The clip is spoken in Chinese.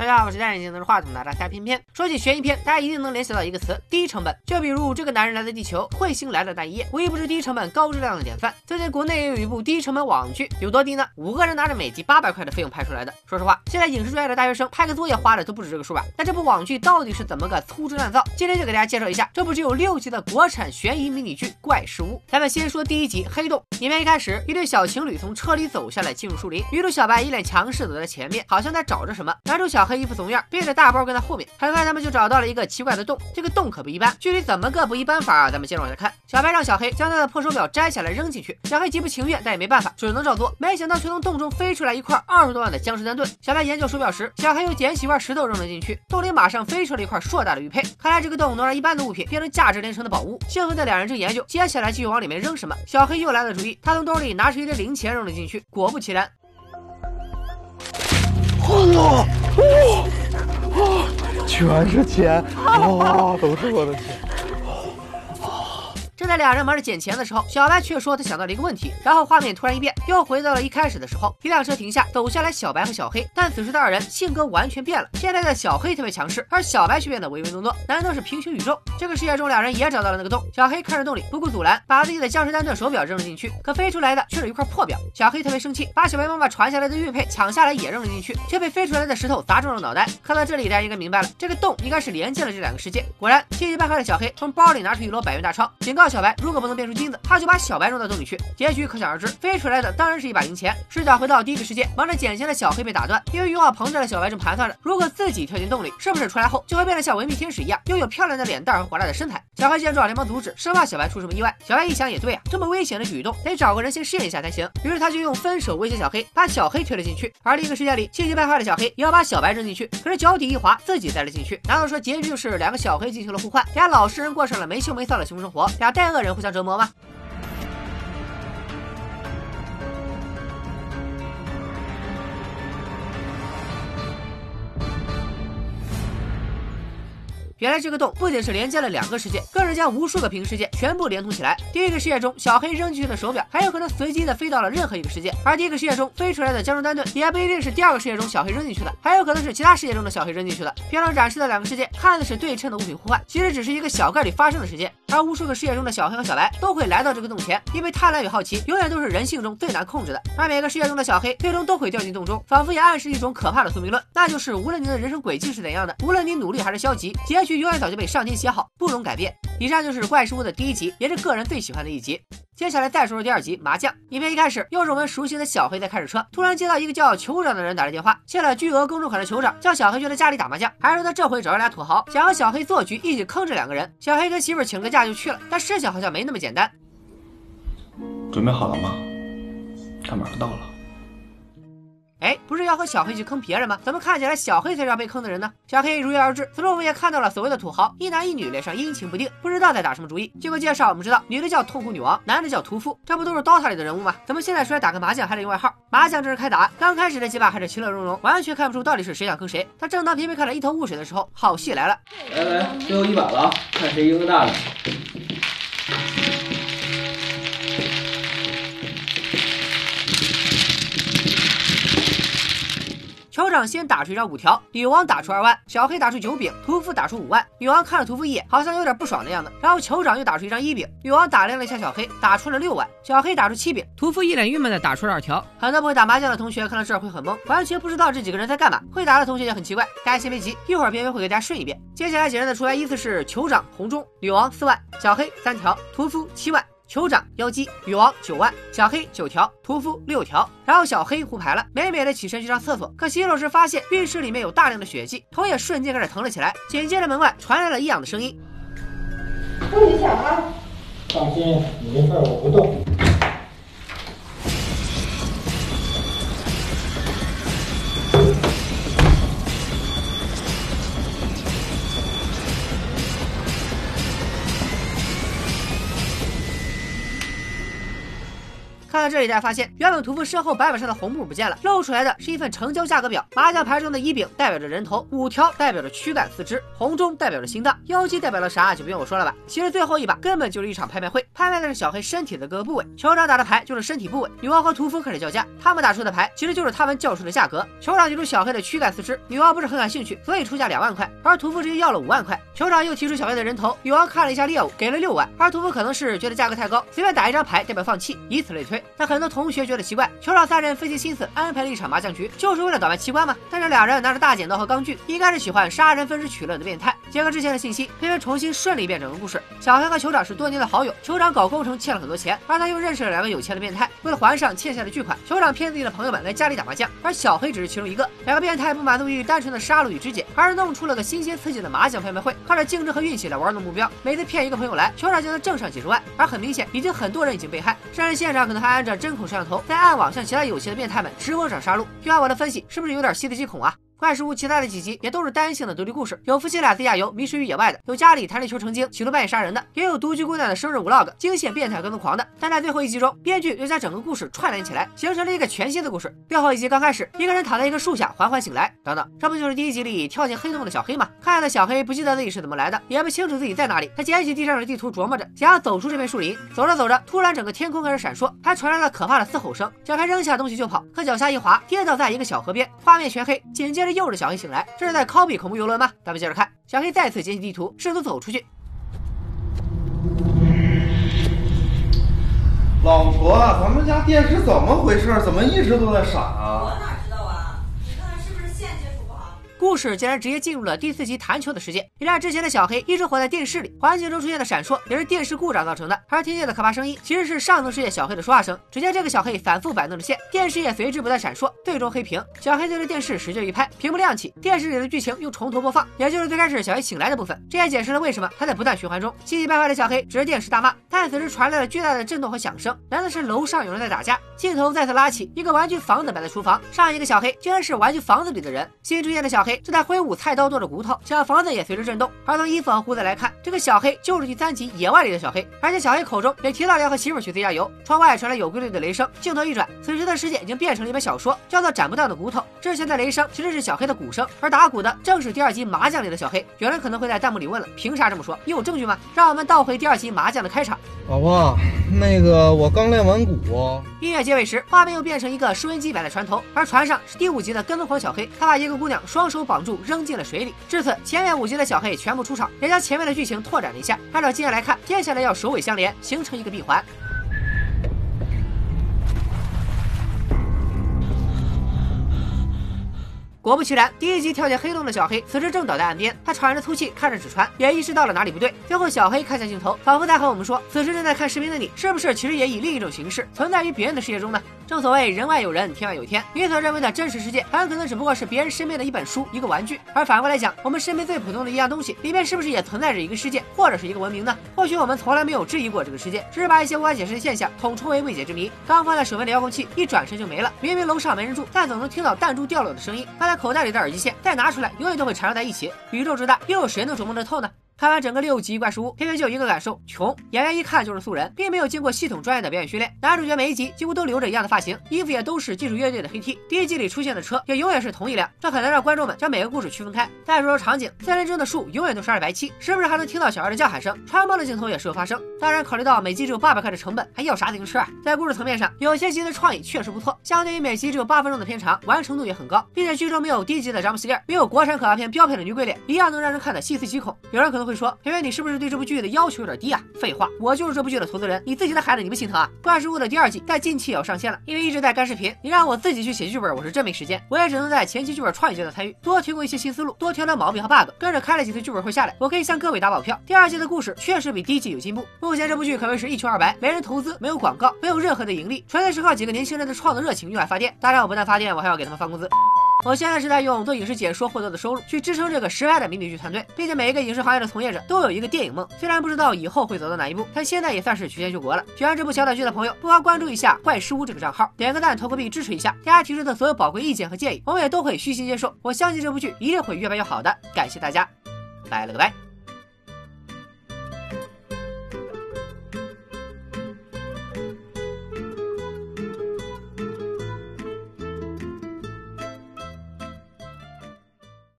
大家好，我是戴眼镜拿着话筒的大家偏偏。说起悬疑片，大家一定能联想到一个词：低成本。就比如这个男人来自地球，彗星来的那一夜，无一不是低成本高质量的典范。最近国内也有一部低成本网剧，有多低呢？五个人拿着每集八百块的费用拍出来的。说实话，现在影视专业的大学生拍个作业花的都不止这个数吧？那这部网剧到底是怎么个粗制滥造？今天就给大家介绍一下这部只有六集的国产悬疑迷你剧《怪事屋》。咱们先说第一集《黑洞》。影片一开始，一对小情侣从车里走下来，进入树林。女主小白一脸强势走在前面，好像在找着什么。男主小黑衣服怂样，背着大包跟在后面。很快他们就找到了一个奇怪的洞，这个洞可不一般。具体怎么个不一般法啊？咱们接着往下看。小白让小黑将他的破手表摘下来扔进去，小黑极不情愿，但也没办法，只能照做。没想到却从洞中飞出来一块二十多万的僵尸丹顿。小白研究手表时，小黑又捡起一块石头扔了进去，洞里马上飞出了一块硕大的玉佩。看来这个洞能让一般的物品变成价值连城的宝物。兴奋的两人正研究接下来继续往里面扔什么，小黑又来了主意，他从兜里拿出一堆零钱扔了进去。果不其然，哇哇哇！全是钱，哇，都是我的钱。在两人忙着捡钱的时候，小白却说他想到了一个问题，然后画面突然一变，又回到了一开始的时候。一辆车停下，走下来小白和小黑，但此时的二人性格完全变了。现在的小黑特别强势，而小白却变得唯唯诺诺。难道是平行宇宙？这个世界中，两人也找到了那个洞。小黑看着洞里，不顾阻拦，把自己的江诗丹顿手表扔了进去，可飞出来的却是一块破表。小黑特别生气，把小白妈妈传下来的玉佩抢下来也扔了进去，却被飞出来的石头砸中了脑袋。看到这里，大家应该明白了，这个洞应该是连接了这两个世界。果然，气急败坏的小黑从包里拿出一摞百元大钞，警告小白，如果不能变出金子，他就把小白扔到洞里去。结局可想而知，飞出来的当然是一把零钱。视角回到第一个世界，忙着捡钱的小黑被打断，因为欲望膨胀的小白正盘算着，如果自己跳进洞里，是不是出来后就会变得像维密天使一样，拥有漂亮的脸蛋和火辣的身材？小黑见状连忙阻止，生怕小白出什么意外。小白一想也对啊，这么危险的举动，得找个人先试验一下才行。于是他就用分手威胁小黑，把小黑推了进去。而另一个世界里，气急败坏的小黑也要把小白扔进去，可是脚底一滑，自己栽了进去。难道说结局就是两个小黑进行了互换，俩老实人过上了没羞没臊的幸福生活，俩带恶人互相折磨吗？原来这个洞不仅是连接了两个世界，更是将无数个平行世界全部连通起来。第一个世界中，小黑扔进去的手表还有可能随机的飞到了任何一个世界；而第一个世界中飞出来的江中丹顿也不一定是第二个世界中小黑扔进去的，还有可能是其他世界中的小黑扔进去的。片中展示的两个世界看似是对称的物品互换，其实只是一个小概率发生的时间。而无数个世界中的小黑和小白都会来到这个洞前，因为贪婪与好奇永远都是人性中最难控制的。而每个世界中的小黑最终都会掉进洞中，仿佛也暗示一种可怕的宿命论，那就是无论你的人生轨迹是怎样的，无论你努力还是消极，结局永远早就被上天写好，不容改变。以上就是怪事屋的第一集，也是个人最喜欢的一集。接下来再说说第二集麻将。影片一开始又是我们熟悉的小黑在开着车，突然接到一个叫酋长的人打来电话，欠了巨额公众款的酋长叫小黑去他家里打麻将，还说他这回找了俩土豪，想和小黑做局，一起坑这两个人。小黑跟媳妇请个假就去了，但事情好像没那么简单。准备好了吗？他马上到了。哎，不是要和小黑去坑别人吗？怎么看起来小黑才是要被坑的人呢？小黑如约而至，此时我们也看到了所谓的土豪，一男一女，脸上阴晴不定，不知道在打什么主意。经过介绍，我们知道女的叫痛苦女王，男的叫屠夫，这不都是 DOTA 里的人物吗？怎么现在出来打个麻将还得用外号？麻将正式开打，刚开始的几把还是其乐融融，完全看不出到底是谁想坑谁。但正当偏偏看得一头雾水的时候，好戏来了！来来，最后一把了啊，看谁赢的大的。酋长先打出一张五条，女王打出二万，小黑打出九饼，屠夫打出五万。女王看了屠夫一眼，好像有点不爽的样子。然后酋长又打出一张一饼，女王打量了一下小黑，打出了六万。小黑打出七饼，屠夫一脸郁闷的打出了二条。很多不会打麻将的同学看到这儿会很懵，完全不知道这几个人在干嘛。会打的同学也很奇怪，大家先别急，一会儿偏偏会给大家顺一遍。接下来几人的出来依次是酋长红中，女王四万，小黑三条，屠夫七万。酋长妖姬，女王九万，小黑九条，屠夫六条，然后小黑胡牌了，美美的起身去上厕所，可洗手时发现浴室里面有大量的血迹，头也瞬间开始疼了起来。紧接着门外传来了异样的声音，不许抢啊！放心，你这事我不动。看到这里，大家发现原本屠夫身后白板上的红布不见了，露出来的是一份成交价格表。麻将牌中的一饼代表着人头，五条代表着躯干四肢，红中代表着心脏，妖姬代表了啥就不用我说了吧。其实最后一把根本就是一场拍卖会，拍卖的是小黑身体的各个部位。酋长打的牌就是身体部位，女王和屠夫开始叫价，他们打出的牌其实就是他们叫出的价格。酋长提出小黑的躯干四肢，女王不是很感兴趣，所以出价两万块，而屠夫直接要了五万块。酋长又提出小黑的人头，女王看了一下猎物，给了六万，而屠夫可能是觉得价格太高，随便打一张牌代表放弃，以此类推。但很多同学觉得奇怪，酋长三人费尽心思安排了一场麻将局，就是为了倒卖器官吗？但是俩人拿着大剪刀和钢锯，应该是喜欢杀人分尸取乐的变态。结合之前的信息，偏偏重新顺了一遍整个故事。小黑和酋长是多年的好友，酋长搞工程欠了很多钱，而他又认识了两个有钱的变态，为了还上欠下的巨款，酋长骗自己的朋友们来家里打麻将，而小黑只是其中一个。两个变态不满足于单纯的杀戮与肢解，而是弄出了个新鲜刺激的麻将拍卖会，靠着竞争和运气来玩弄目标。每次骗一个朋友来，酋长就能挣上几十万。而很明显，已经很多人已经被害，甚至现场可能还安着针孔摄像头，在暗网向其他有钱的变态们直播找杀戮。听完我的分析，是不是有点细思极恐啊？怪事屋其他的几集也都是单性的独立故事，有夫妻俩自驾游迷失于野外的，有家里弹力球成精企图半夜杀人的，也有独居姑娘的生日 vlog 惊现变态跟踪狂的。但在最后一集中，编剧又将整个故事串联起来，形成了一个全新的故事。最后一集刚开始，一个人躺在一棵树下缓缓醒来，等等，这不就是第一集里跳进黑洞的小黑吗？看的小黑不记得自己是怎么来的，也不清楚自己在哪里。他捡起地上的地图，琢磨着想要走出这片树林。走着走着，突然整个天空开始闪烁，还传来了可怕的嘶吼声。小黑扔下东西就跑，可脚下一滑，跌倒在一个小河边，画面全黑。紧接着又是小黑醒来。这是在 copy 恐怖游轮吗？咱们接着看，小黑再次捡起地图，试图走出去。老婆，咱们家电视怎么回事？怎么一直都在闪啊？故事竟然直接进入了第四集弹球的世界。原来之前的小黑一直活在电视里，环境中出现的闪烁也是电视故障造成的。而听见的可怕声音其实是上层世界小黑的说话声。只见这个小黑反复摆弄着线，电视也随之不断闪烁，最终黑屏。小黑对着电视使劲一拍，屏幕亮起，电视里的剧情又从头播放，也就是最开始小黑醒来的部分。这也解释了为什么他在不断循环中。气急败坏的小黑指着电视大骂，但此时传来了巨大的震动和响声，难道是楼上有人在打架？镜头再次拉起，一个玩具房子摆在厨房，上一个小黑居然是玩具房子里的人。新出现的小黑正在挥舞菜刀剁着骨头，小房子也随着震动。而从衣服和胡子来看，这个小黑就是第三集野外里的小黑，而且小黑口中也提到了要和媳妇去自驾游。窗外传来有规律的雷声，镜头一转，此时的世界已经变成了一本小说，叫做《斩不断的骨头》。之前的雷声其实是小黑的鼓声，而打鼓的正是第二集麻将里的小黑。有人可能会在弹幕里问了，凭啥这么说？你有证据吗？让我们倒回第二集麻将的开场。老婆，那个我刚练完鼓。音乐结尾时，画面又变成一个收音机摆在船头，而船上是第五集的跟踪狂小黑，他把一个姑娘双手绑住扔进了水里。至此，前面五集的小黑全部出场，也将前面的剧情拓展了一下。按照经验来看，接下来要首尾相连，形成一个闭环。果不其然，第一集跳进黑洞的小黑，此时正倒在岸边。他喘着粗气，看着纸船，也意识到了哪里不对。最后，小黑看向镜头，仿佛在和我们说：此时正在看视频的你，是不是其实也以另一种形式存在于别人的世界中呢？正所谓人外有人，天外有天。你所认为的真实世界，很可能只不过是别人身边的一本书、一个玩具。而反过来讲，我们身边最普通的一样东西，里面是不是也存在着一个世界，或者是一个文明呢？或许我们从来没有质疑过这个世界，只是把一些无法解释的现象统称为未解之谜。刚放在手边的遥控器，一转身就没了。明明楼上没人住，但总能听到弹珠掉落的声音。放在口袋里的耳机线，再拿出来，永远都会缠绕在一起。宇宙之大，又有谁能琢磨得透呢？看完整个六集怪事屋，偏偏就一个感受：穷。演员一看就是素人，并没有经过系统专业的表演训练。男主角每一集几乎都留着一样的发型，衣服也都是技术乐队的黑 T。第一集里出现的车也永远是同一辆，这很难让观众们将每个故事区分开。再说说场景，森林中的树永远都是二白漆，时不时还能听到小孩的叫喊声。穿帮的镜头也时有发生。当然，考虑到每集只有八百块的成本，还要啥自行车啊？在故事层面上，有些集的创意确实不错，相对于每集只有八分钟的片长，完成度也很高，并且剧中没有低级的詹姆斯链，没有国产可怕片标配的女鬼脸，一样能让人看得细思极恐。有人可能会会说，圆圆你是不是？对这部剧的要求有点低啊！废话，我就是这部剧的投资人，你自己的孩子你不心疼啊？《怪事物》的第二季在近期也要上线了，因为一直在干视频，你让我自己去写剧本，我是真没时间，我也只能在前期剧本创意阶段参与，多提供一些新思路，多挑挑毛病和 bug。跟着开了几次剧本会下来，我可以向各位打保票，第二季的故事确实比第一季有进步。目前这部剧可谓是一穷二白，没人投资，没有广告，没有任何的盈利，纯粹是靠几个年轻人的创作热情用来发电。当然，我不但发电，我还要给他们发工资。我现在是在用做影视解说获得的收入去支撑这个失败的迷你剧团队。毕竟每一个影视行业的从业者都有一个电影梦，虽然不知道以后会走到哪一步，但现在也算是曲线救国了。喜欢这部小短剧的朋友，不妨关注一下怪事屋这个账号，点个赞，投个币支持一下。大家提出的所有宝贵意见和建议，我们也都会虚心接受。我相信这部剧一定会越办越好的。感谢大家，拜了个拜。